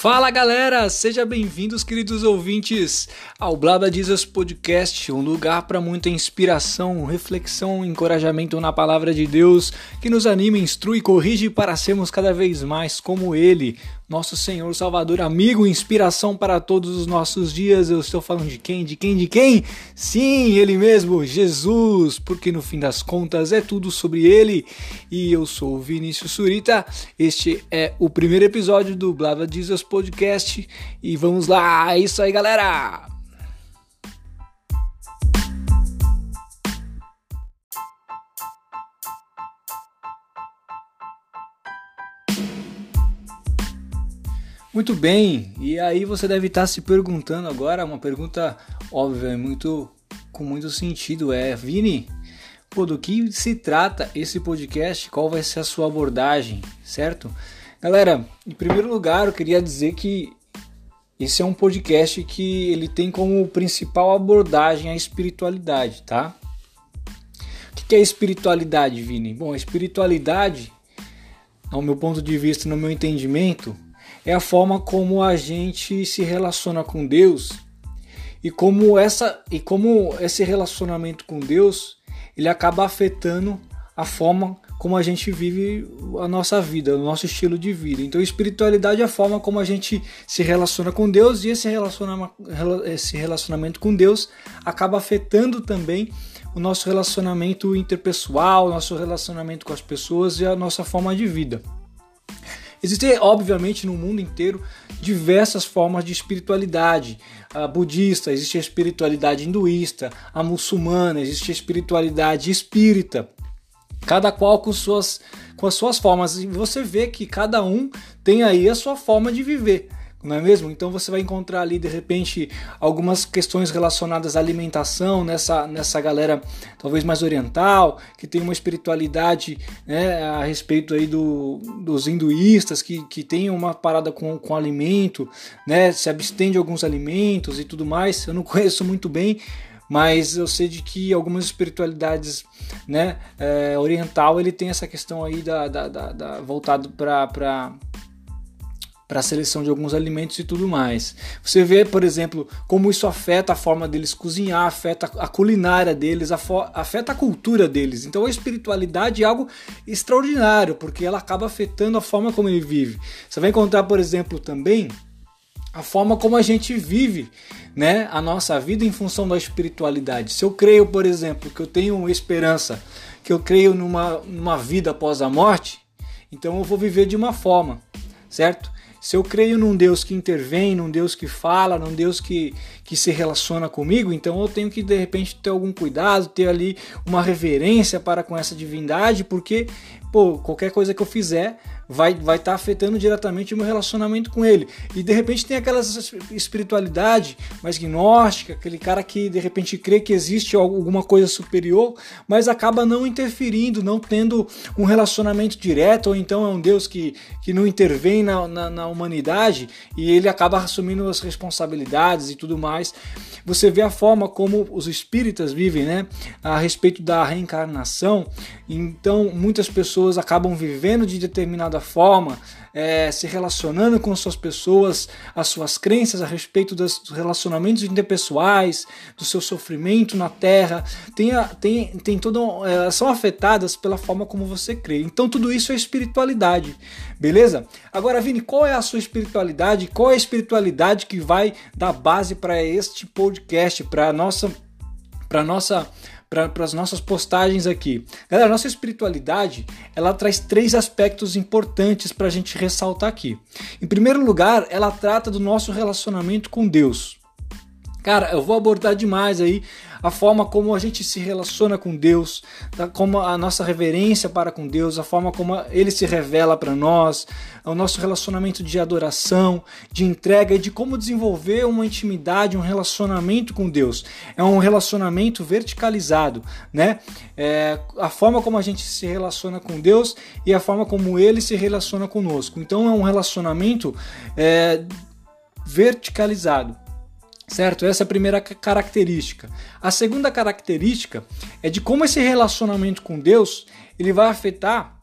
Fala galera, sejam bem-vindos, queridos ouvintes, ao Blabla Jesus Podcast, um lugar para muita inspiração, reflexão, encorajamento na palavra de Deus, que nos anima, instrui corrige para sermos cada vez mais como Ele, nosso Senhor Salvador, amigo, inspiração para todos os nossos dias. Eu estou falando de quem? De quem? De quem? Sim, Ele mesmo, Jesus, porque no fim das contas é tudo sobre Ele. E eu sou o Vinícius Surita. Este é o primeiro episódio do Blava Jesus Podcast e vamos lá. É isso aí, galera. Muito bem, e aí você deve estar se perguntando agora, uma pergunta óbvia, muito com muito sentido, é Vini, pô, do que se trata esse podcast? Qual vai ser a sua abordagem, certo? Galera, em primeiro lugar, eu queria dizer que esse é um podcast que ele tem como principal abordagem a espiritualidade, tá? O que é espiritualidade, Vini? Bom, a espiritualidade, ao meu ponto de vista, no meu entendimento, é a forma como a gente se relaciona com Deus e como essa e como esse relacionamento com Deus ele acaba afetando a forma como a gente vive a nossa vida, o nosso estilo de vida. Então, espiritualidade é a forma como a gente se relaciona com Deus e esse relacionamento, esse relacionamento com Deus acaba afetando também o nosso relacionamento interpessoal, nosso relacionamento com as pessoas e a nossa forma de vida. Existem, obviamente, no mundo inteiro diversas formas de espiritualidade. A budista, existe a espiritualidade hinduísta, a muçulmana, existe a espiritualidade espírita. Cada qual com suas, com as suas formas. E você vê que cada um tem aí a sua forma de viver não é mesmo? Então você vai encontrar ali de repente algumas questões relacionadas à alimentação nessa, nessa galera talvez mais oriental, que tem uma espiritualidade né, a respeito aí do, dos hinduístas, que, que tem uma parada com, com alimento, né, se abstém de alguns alimentos e tudo mais. Eu não conheço muito bem, mas eu sei de que algumas espiritualidades né, é, oriental ele tem essa questão aí da, da, da, da voltado para para a seleção de alguns alimentos e tudo mais. Você vê, por exemplo, como isso afeta a forma deles cozinhar, afeta a culinária deles, afeta a cultura deles. Então a espiritualidade é algo extraordinário, porque ela acaba afetando a forma como ele vive. Você vai encontrar, por exemplo, também a forma como a gente vive né, a nossa vida em função da espiritualidade. Se eu creio, por exemplo, que eu tenho esperança, que eu creio numa, numa vida após a morte, então eu vou viver de uma forma, certo? Se eu creio num Deus que intervém, num Deus que fala, num Deus que, que se relaciona comigo, então eu tenho que de repente ter algum cuidado, ter ali uma reverência para com essa divindade, porque pô, qualquer coisa que eu fizer vai vai estar tá afetando diretamente o meu relacionamento com ele. E de repente tem aquela espiritualidade mais gnóstica, aquele cara que de repente crê que existe alguma coisa superior, mas acaba não interferindo, não tendo um relacionamento direto, ou então é um Deus que, que não intervém na, na, na humanidade e ele acaba assumindo as responsabilidades e tudo mais. Você vê a forma como os espíritas vivem, né? A respeito da reencarnação. Então, muitas pessoas acabam vivendo de determinada forma, é, se relacionando com suas pessoas, as suas crenças a respeito dos relacionamentos interpessoais, do seu sofrimento na Terra, tem, tem, tem todo, é, são afetadas pela forma como você crê. Então, tudo isso é espiritualidade, beleza? Agora, Vini, qual é a sua espiritualidade? Qual é a espiritualidade que vai dar base para este podcast, para nossa, para nossa para as nossas postagens aqui. Galera, nossa espiritualidade ela traz três aspectos importantes para a gente ressaltar aqui. Em primeiro lugar, ela trata do nosso relacionamento com Deus. Cara, eu vou abordar demais aí a forma como a gente se relaciona com Deus, como a nossa reverência para com Deus, a forma como ele se revela para nós, o nosso relacionamento de adoração, de entrega e de como desenvolver uma intimidade, um relacionamento com Deus. É um relacionamento verticalizado, né? É a forma como a gente se relaciona com Deus e a forma como ele se relaciona conosco. Então é um relacionamento é, verticalizado. Certo? Essa é a primeira característica. A segunda característica é de como esse relacionamento com Deus ele vai afetar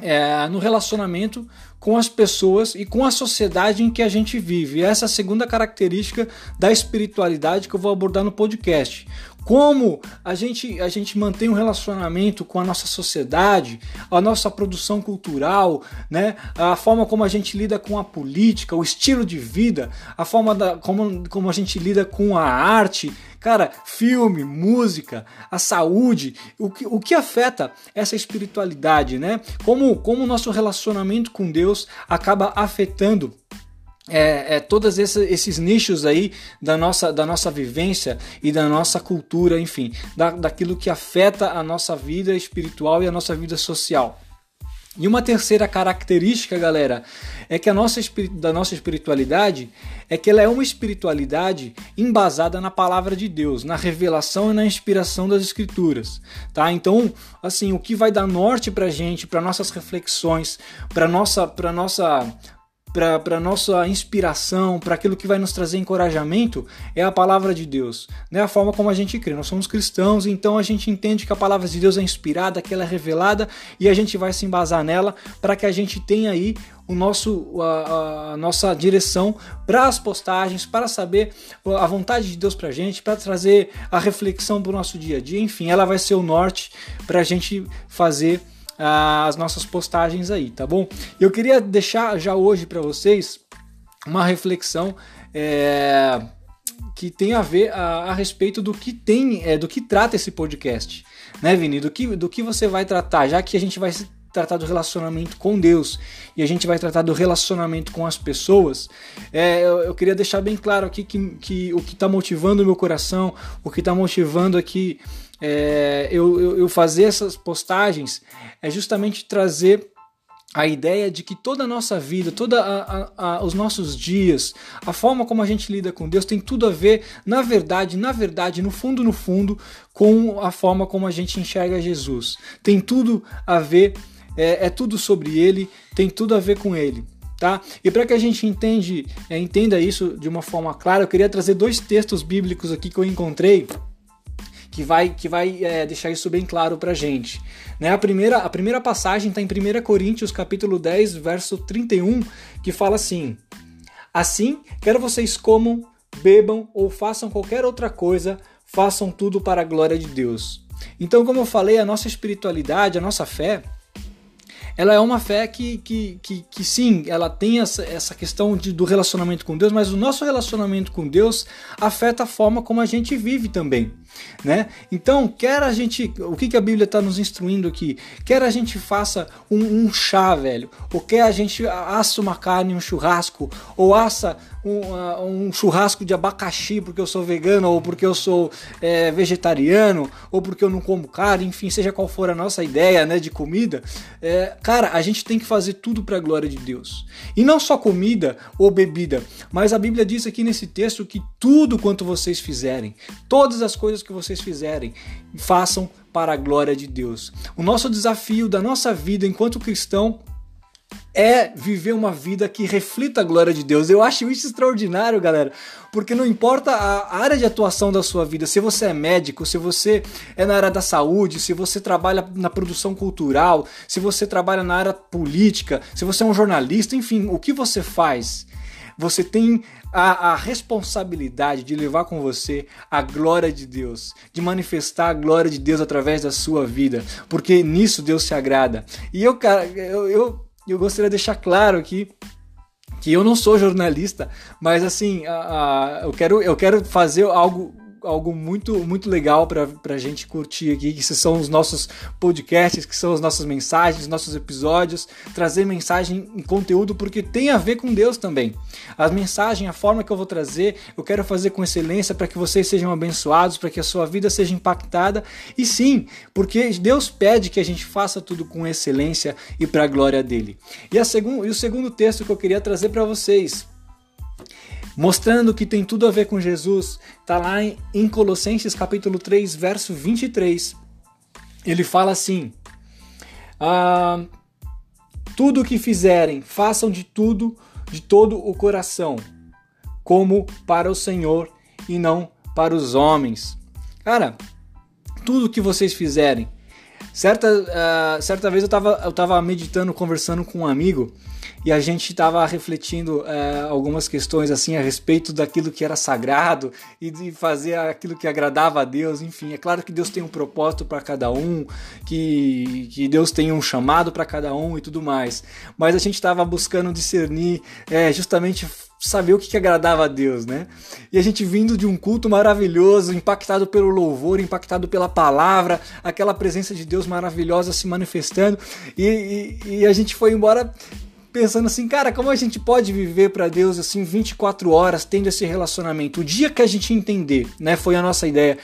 é, no relacionamento com as pessoas e com a sociedade em que a gente vive. essa é a segunda característica da espiritualidade que eu vou abordar no podcast como a gente, a gente mantém um relacionamento com a nossa sociedade, a nossa produção cultural, né? a forma como a gente lida com a política, o estilo de vida, a forma da, como, como a gente lida com a arte, cara, filme, música, a saúde, o que, o que afeta essa espiritualidade, né? Como, como o nosso relacionamento com Deus acaba afetando é, é, todos esses, esses, nichos aí da nossa, da nossa vivência e da nossa cultura, enfim, da, daquilo que afeta a nossa vida espiritual e a nossa vida social. E uma terceira característica, galera, é que a nossa da nossa espiritualidade é que ela é uma espiritualidade embasada na palavra de Deus, na revelação e na inspiração das escrituras, tá? Então, assim, o que vai dar norte pra gente, para nossas reflexões, para nossa para nossa para nossa inspiração, para aquilo que vai nos trazer encorajamento, é a palavra de Deus, né? A forma como a gente crê. Nós somos cristãos, então a gente entende que a palavra de Deus é inspirada, que ela é revelada e a gente vai se embasar nela para que a gente tenha aí o nosso a, a nossa direção para as postagens, para saber a vontade de Deus para a gente, para trazer a reflexão para o nosso dia a dia. Enfim, ela vai ser o norte para a gente fazer as nossas postagens aí, tá bom? Eu queria deixar já hoje para vocês uma reflexão é, que tem a ver a, a, respeito do que tem, é, do que trata esse podcast, né, Vini? Do que, do que você vai tratar, já que a gente vai tratar do relacionamento com Deus e a gente vai tratar do relacionamento com as pessoas, é, eu, eu, queria deixar bem claro aqui que, que o que está motivando o meu coração, o que está motivando aqui é, eu, eu, eu fazer essas postagens é justamente trazer a ideia de que toda a nossa vida, todos os nossos dias, a forma como a gente lida com Deus tem tudo a ver, na verdade, na verdade, no fundo, no fundo, com a forma como a gente enxerga Jesus. Tem tudo a ver, é, é tudo sobre Ele, tem tudo a ver com Ele. Tá? E para que a gente entende, é, entenda isso de uma forma clara, eu queria trazer dois textos bíblicos aqui que eu encontrei que vai, que vai é, deixar isso bem claro pra gente. Né? A, primeira, a primeira passagem está em 1 Coríntios capítulo 10, verso 31, que fala assim: Assim, quer vocês comam, bebam ou façam qualquer outra coisa, façam tudo para a glória de Deus. Então, como eu falei, a nossa espiritualidade, a nossa fé, ela é uma fé que, que, que, que sim, ela tem essa, essa questão de, do relacionamento com Deus, mas o nosso relacionamento com Deus afeta a forma como a gente vive também. Né? Então, quer a gente, o que, que a Bíblia está nos instruindo aqui? Quer a gente faça um, um, chá, velho, ou quer a gente assa uma carne, um churrasco, ou assa um, uh, um churrasco de abacaxi porque eu sou vegano, ou porque eu sou é, vegetariano, ou porque eu não como carne, enfim, seja qual for a nossa ideia né, de comida, é, cara, a gente tem que fazer tudo para a glória de Deus. E não só comida ou bebida, mas a Bíblia diz aqui nesse texto que tudo quanto vocês fizerem, todas as coisas que vocês fizerem, façam para a glória de Deus. O nosso desafio da nossa vida enquanto cristão é viver uma vida que reflita a glória de Deus. Eu acho isso extraordinário, galera, porque não importa a área de atuação da sua vida, se você é médico, se você é na área da saúde, se você trabalha na produção cultural, se você trabalha na área política, se você é um jornalista, enfim, o que você faz? Você tem a, a, responsabilidade de levar com você a glória de Deus, de manifestar a glória de Deus através da sua vida, porque nisso Deus se agrada. E eu, cara, eu, eu eu gostaria de deixar claro aqui que eu não sou jornalista, mas assim, a, a, eu, quero, eu quero fazer algo algo muito, muito legal para a gente curtir aqui, que são os nossos podcasts, que são as nossas mensagens, nossos episódios, trazer mensagem e conteúdo, porque tem a ver com Deus também. As mensagens, a forma que eu vou trazer, eu quero fazer com excelência para que vocês sejam abençoados, para que a sua vida seja impactada. E sim, porque Deus pede que a gente faça tudo com excelência e para a glória dele. E, a segun, e o segundo texto que eu queria trazer para vocês mostrando que tem tudo a ver com Jesus, está lá em Colossenses capítulo 3, verso 23. Ele fala assim: ah, Tudo o que fizerem, façam de tudo, de todo o coração, como para o Senhor e não para os homens. Cara, tudo que vocês fizerem. Certa, uh, certa vez eu estava eu tava meditando, conversando com um amigo e a gente estava refletindo é, algumas questões assim a respeito daquilo que era sagrado e de fazer aquilo que agradava a Deus. Enfim, é claro que Deus tem um propósito para cada um, que, que Deus tem um chamado para cada um e tudo mais. Mas a gente estava buscando discernir é, justamente saber o que, que agradava a Deus, né? E a gente vindo de um culto maravilhoso, impactado pelo louvor, impactado pela palavra, aquela presença de Deus maravilhosa se manifestando, e, e, e a gente foi embora pensando assim, cara, como a gente pode viver para Deus assim 24 horas tendo esse relacionamento? O dia que a gente entender, né, foi a nossa ideia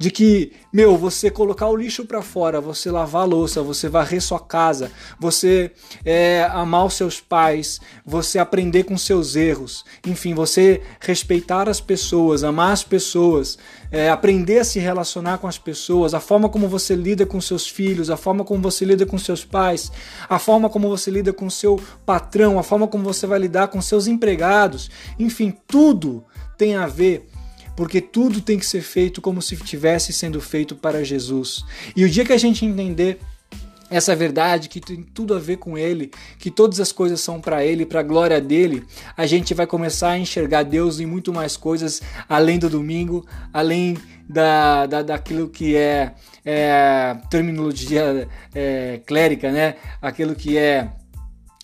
de que, meu, você colocar o lixo para fora, você lavar a louça, você varrer sua casa, você é, amar os seus pais, você aprender com seus erros, enfim, você respeitar as pessoas, amar as pessoas, é, aprender a se relacionar com as pessoas, a forma como você lida com seus filhos, a forma como você lida com seus pais, a forma como você lida com seu patrão, a forma como você vai lidar com seus empregados, enfim, tudo tem a ver porque tudo tem que ser feito como se estivesse sendo feito para Jesus. E o dia que a gente entender essa verdade que tem tudo a ver com Ele, que todas as coisas são para Ele, para a glória dele, a gente vai começar a enxergar Deus em muito mais coisas além do domingo, além da, da daquilo que é, é terminologia é, clérica, né? Aquilo que é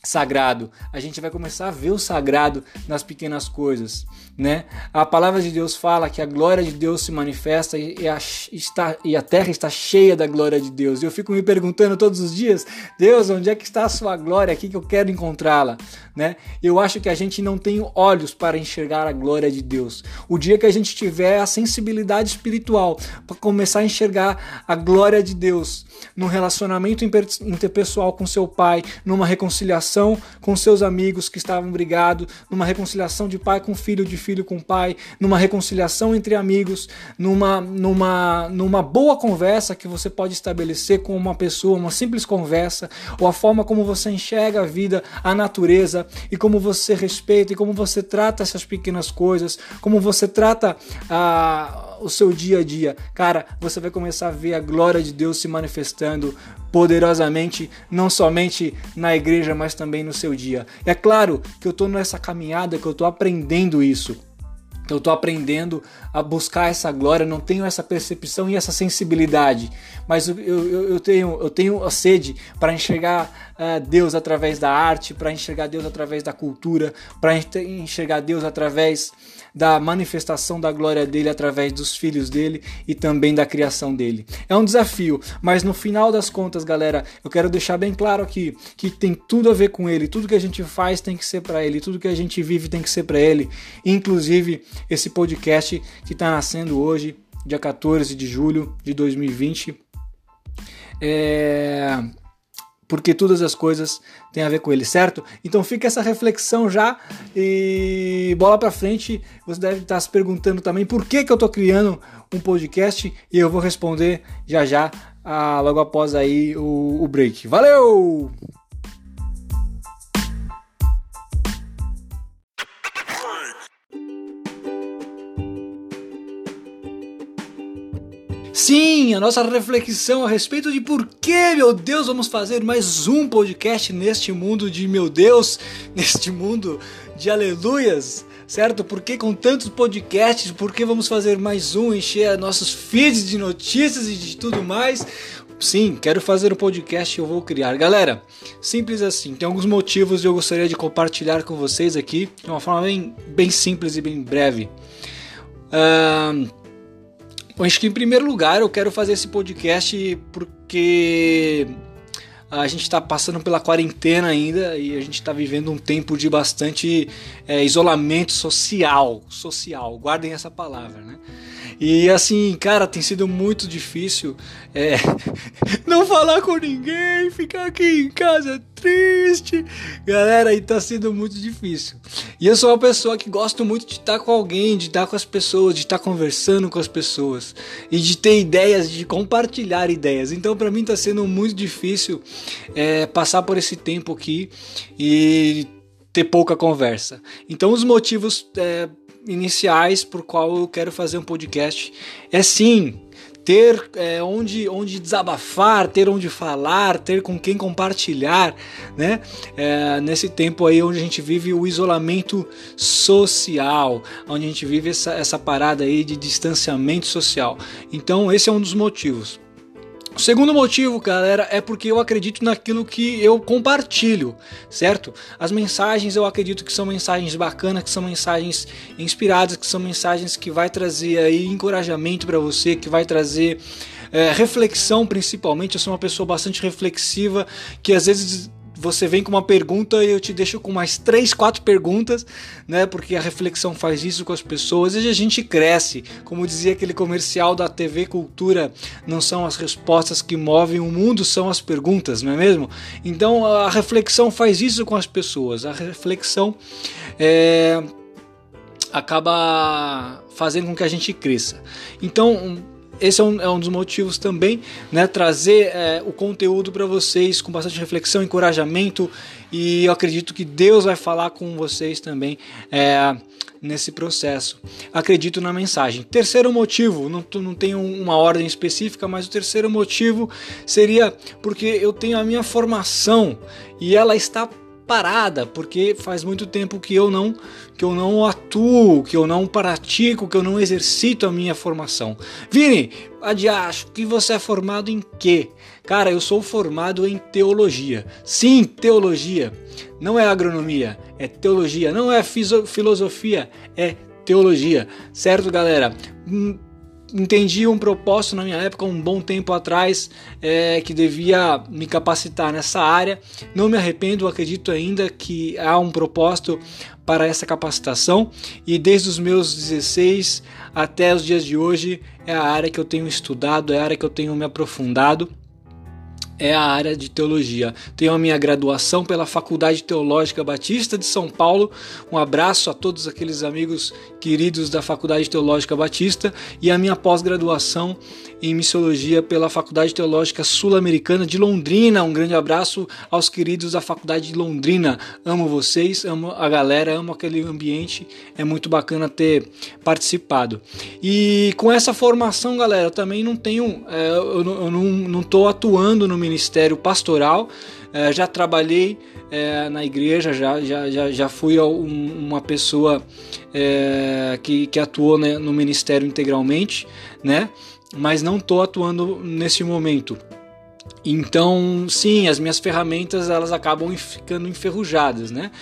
sagrado. A gente vai começar a ver o sagrado nas pequenas coisas, né? A palavra de Deus fala que a glória de Deus se manifesta e a, está, e a terra está cheia da glória de Deus. Eu fico me perguntando todos os dias, Deus, onde é que está a sua glória aqui que eu quero encontrá-la, né? Eu acho que a gente não tem olhos para enxergar a glória de Deus. O dia que a gente tiver a sensibilidade espiritual para começar a enxergar a glória de Deus num relacionamento interpessoal com seu pai, numa reconciliação reconciliação com seus amigos que estavam brigados, numa reconciliação de pai com filho, de filho com pai, numa reconciliação entre amigos, numa, numa, numa boa conversa que você pode estabelecer com uma pessoa, uma simples conversa, ou a forma como você enxerga a vida, a natureza, e como você respeita e como você trata essas pequenas coisas, como você trata a, o seu dia a dia. Cara, você vai começar a ver a glória de Deus se manifestando poderosamente, não somente na igreja, mas também no seu dia. É claro que eu estou nessa caminhada, que eu estou aprendendo isso. Eu estou aprendendo a buscar essa glória, não tenho essa percepção e essa sensibilidade, mas eu, eu, eu tenho, eu tenho a sede para enxergar uh, Deus através da arte, para enxergar Deus através da cultura, para enxergar Deus através da manifestação da glória dele através dos filhos dele e também da criação dele. É um desafio, mas no final das contas, galera, eu quero deixar bem claro aqui que tem tudo a ver com ele, tudo que a gente faz tem que ser para ele, tudo que a gente vive tem que ser para ele, inclusive esse podcast que está nascendo hoje, dia 14 de julho de 2020. É porque todas as coisas têm a ver com ele, certo? Então fica essa reflexão já e bola para frente. Você deve estar se perguntando também por que, que eu estou criando um podcast e eu vou responder já já, ah, logo após aí o, o break. Valeu! Sim, a nossa reflexão a respeito de por que, meu Deus, vamos fazer mais um podcast neste mundo de meu Deus, neste mundo de aleluias, certo? Por que com tantos podcasts, por que vamos fazer mais um, encher nossos feeds de notícias e de tudo mais? Sim, quero fazer um podcast e eu vou criar. Galera, simples assim, tem alguns motivos e eu gostaria de compartilhar com vocês aqui de uma forma bem, bem simples e bem breve. Uh, acho que em primeiro lugar eu quero fazer esse podcast porque a gente está passando pela quarentena ainda e a gente está vivendo um tempo de bastante é, isolamento social. Social, guardem essa palavra, né? E assim, cara, tem sido muito difícil é, não falar com ninguém, ficar aqui em casa triste. Galera, aí tá sendo muito difícil. E eu sou uma pessoa que gosto muito de estar com alguém, de estar com as pessoas, de estar conversando com as pessoas e de ter ideias, de compartilhar ideias. Então, para mim, tá sendo muito difícil é, passar por esse tempo aqui e ter pouca conversa. Então, os motivos. É, iniciais por qual eu quero fazer um podcast é sim ter é, onde, onde desabafar, ter onde falar, ter com quem compartilhar, né? É, nesse tempo aí onde a gente vive o isolamento social, onde a gente vive essa, essa parada aí de distanciamento social. Então esse é um dos motivos. O segundo motivo, galera, é porque eu acredito naquilo que eu compartilho, certo? As mensagens eu acredito que são mensagens bacanas, que são mensagens inspiradas, que são mensagens que vai trazer aí encorajamento para você, que vai trazer é, reflexão principalmente. Eu sou uma pessoa bastante reflexiva, que às vezes você vem com uma pergunta e eu te deixo com mais três, quatro perguntas, né? Porque a reflexão faz isso com as pessoas e a gente cresce. Como dizia aquele comercial da TV Cultura, não são as respostas que movem o mundo, são as perguntas, não é mesmo? Então a reflexão faz isso com as pessoas. A reflexão é, acaba fazendo com que a gente cresça. Então esse é um, é um, dos motivos também, né? Trazer é, o conteúdo para vocês com bastante reflexão, encorajamento e eu acredito que Deus vai falar com vocês também é, nesse processo. Acredito na mensagem. Terceiro motivo, não, não tenho uma ordem específica, mas o terceiro motivo seria porque eu tenho a minha formação e ela está parada, porque faz muito tempo que eu não que eu não atuo, que eu não pratico, que eu não exercito a minha formação. Vini, adiacho, que você é formado em quê? Cara, eu sou formado em teologia. Sim, teologia. Não é agronomia, é teologia. Não é filosofia, é teologia. Certo, galera? Entendi um propósito na minha época, um bom tempo atrás, é, que devia me capacitar nessa área. Não me arrependo, acredito ainda que há um propósito para essa capacitação e desde os meus 16 até os dias de hoje é a área que eu tenho estudado, é a área que eu tenho me aprofundado é a área de teologia. Tenho a minha graduação pela Faculdade Teológica Batista de São Paulo. Um abraço a todos aqueles amigos queridos da Faculdade Teológica Batista e a minha pós-graduação em missiologia pela Faculdade Teológica Sul-Americana de Londrina. Um grande abraço aos queridos da Faculdade de Londrina. Amo vocês, amo a galera, amo aquele ambiente. É muito bacana ter participado. E com essa formação, galera, eu também não tenho, é, eu, não estou atuando no ministério pastoral. É, já trabalhei é, na igreja, já, já, já, já fui um, uma pessoa é, que, que atuou né, no ministério integralmente, né? mas não estou atuando nesse momento. Então, sim, as minhas ferramentas elas acabam ficando enferrujadas, né?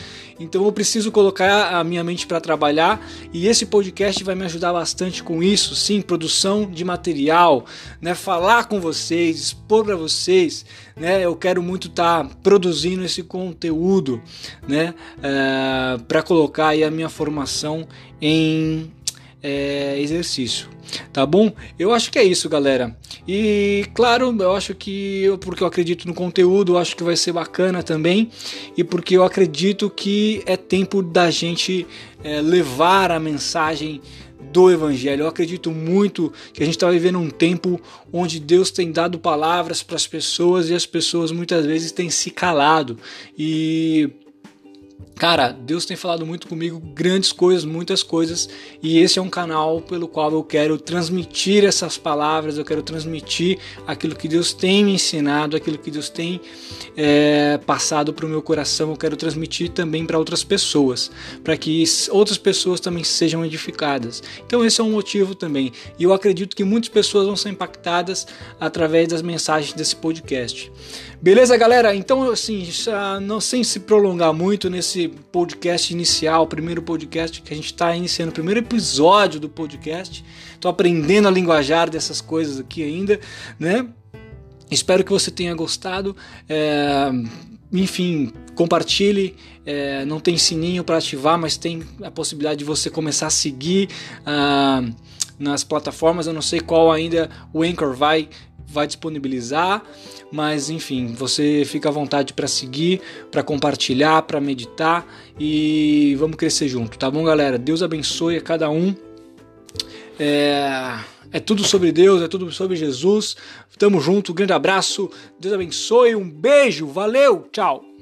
Então eu preciso colocar a minha mente para trabalhar e esse podcast vai me ajudar bastante com isso, sim, produção de material, né? Falar com vocês, expor para vocês, né? Eu quero muito estar tá produzindo esse conteúdo, né? É, para colocar aí a minha formação em é, exercício, tá bom? Eu acho que é isso, galera. E claro, eu acho que eu, porque eu acredito no conteúdo, eu acho que vai ser bacana também, e porque eu acredito que é tempo da gente é, levar a mensagem do Evangelho. Eu acredito muito que a gente está vivendo um tempo onde Deus tem dado palavras para as pessoas e as pessoas muitas vezes têm se calado. E Cara, Deus tem falado muito comigo, grandes coisas, muitas coisas, e esse é um canal pelo qual eu quero transmitir essas palavras, eu quero transmitir aquilo que Deus tem me ensinado, aquilo que Deus tem é, passado para o meu coração, eu quero transmitir também para outras pessoas, para que outras pessoas também sejam edificadas. Então, esse é um motivo também, e eu acredito que muitas pessoas vão ser impactadas através das mensagens desse podcast. Beleza, galera? Então, assim, não sem se prolongar muito nesse podcast inicial, primeiro podcast que a gente está iniciando, o primeiro episódio do podcast. Estou aprendendo a linguajar dessas coisas aqui ainda, né? Espero que você tenha gostado. É, enfim, compartilhe. É, não tem sininho para ativar, mas tem a possibilidade de você começar a seguir uh, nas plataformas. Eu não sei qual ainda o Anchor vai vai disponibilizar, mas enfim, você fica à vontade para seguir, para compartilhar, para meditar e vamos crescer junto, tá bom, galera? Deus abençoe a cada um. É, é tudo sobre Deus, é tudo sobre Jesus. Tamo junto, grande abraço, Deus abençoe, um beijo, valeu, tchau.